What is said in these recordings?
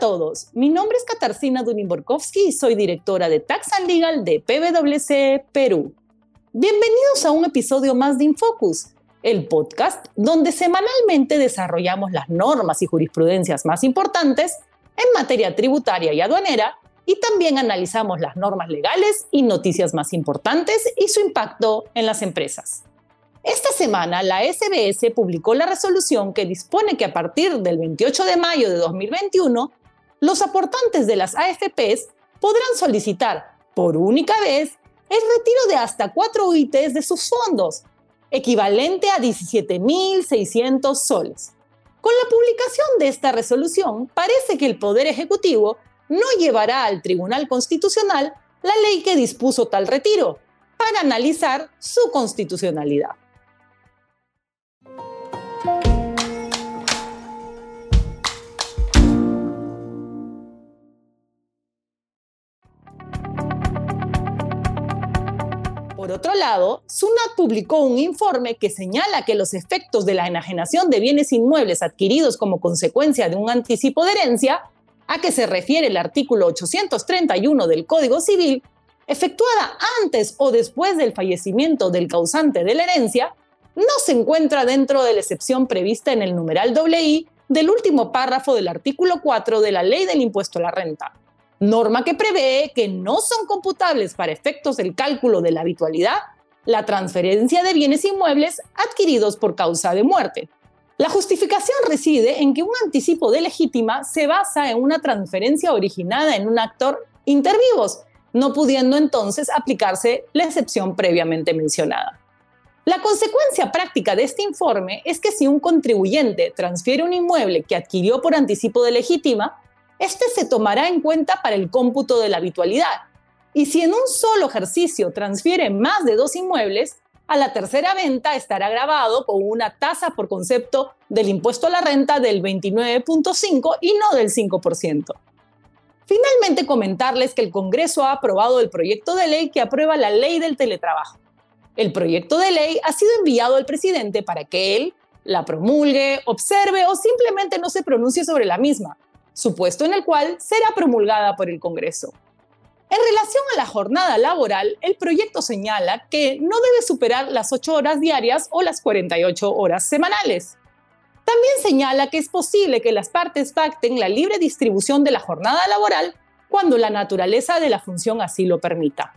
todos, mi nombre es Katarzyna Dunin-Borkowski y soy directora de Tax and Legal de PwC Perú. Bienvenidos a un episodio más de Infocus, el podcast donde semanalmente desarrollamos las normas y jurisprudencias más importantes en materia tributaria y aduanera y también analizamos las normas legales y noticias más importantes y su impacto en las empresas. Esta semana, la SBS publicó la resolución que dispone que a partir del 28 de mayo de 2021, los aportantes de las AFPs podrán solicitar por única vez el retiro de hasta cuatro UITs de sus fondos, equivalente a 17.600 soles. Con la publicación de esta resolución, parece que el Poder Ejecutivo no llevará al Tribunal Constitucional la ley que dispuso tal retiro para analizar su constitucionalidad. Por otro lado, SUNAT publicó un informe que señala que los efectos de la enajenación de bienes inmuebles adquiridos como consecuencia de un anticipo de herencia, a que se refiere el artículo 831 del Código Civil, efectuada antes o después del fallecimiento del causante de la herencia, no se encuentra dentro de la excepción prevista en el numeral WI del último párrafo del artículo 4 de la Ley del Impuesto a la Renta norma que prevé que no son computables para efectos del cálculo de la habitualidad la transferencia de bienes inmuebles adquiridos por causa de muerte. La justificación reside en que un anticipo de legítima se basa en una transferencia originada en un actor intervivos, no pudiendo entonces aplicarse la excepción previamente mencionada. La consecuencia práctica de este informe es que si un contribuyente transfiere un inmueble que adquirió por anticipo de legítima, este se tomará en cuenta para el cómputo de la habitualidad. Y si en un solo ejercicio transfiere más de dos inmuebles, a la tercera venta estará grabado con una tasa por concepto del impuesto a la renta del 29.5 y no del 5%. Finalmente, comentarles que el Congreso ha aprobado el proyecto de ley que aprueba la ley del teletrabajo. El proyecto de ley ha sido enviado al presidente para que él la promulgue, observe o simplemente no se pronuncie sobre la misma, supuesto en el cual será promulgada por el Congreso. En relación a la jornada laboral, el proyecto señala que no debe superar las 8 horas diarias o las 48 horas semanales. También señala que es posible que las partes pacten la libre distribución de la jornada laboral cuando la naturaleza de la función así lo permita.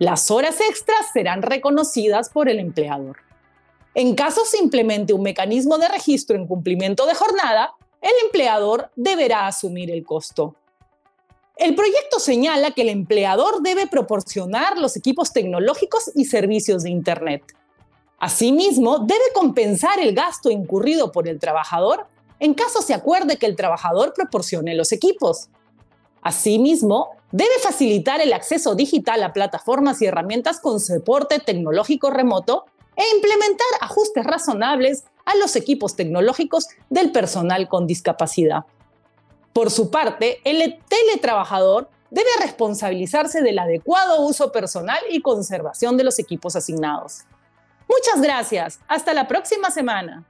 Las horas extras serán reconocidas por el empleador. En caso se implemente un mecanismo de registro en cumplimiento de jornada, el empleador deberá asumir el costo. El proyecto señala que el empleador debe proporcionar los equipos tecnológicos y servicios de Internet. Asimismo, debe compensar el gasto incurrido por el trabajador en caso se acuerde que el trabajador proporcione los equipos. Asimismo, debe facilitar el acceso digital a plataformas y herramientas con soporte tecnológico remoto e implementar ajustes razonables a los equipos tecnológicos del personal con discapacidad. Por su parte, el teletrabajador debe responsabilizarse del adecuado uso personal y conservación de los equipos asignados. Muchas gracias. Hasta la próxima semana.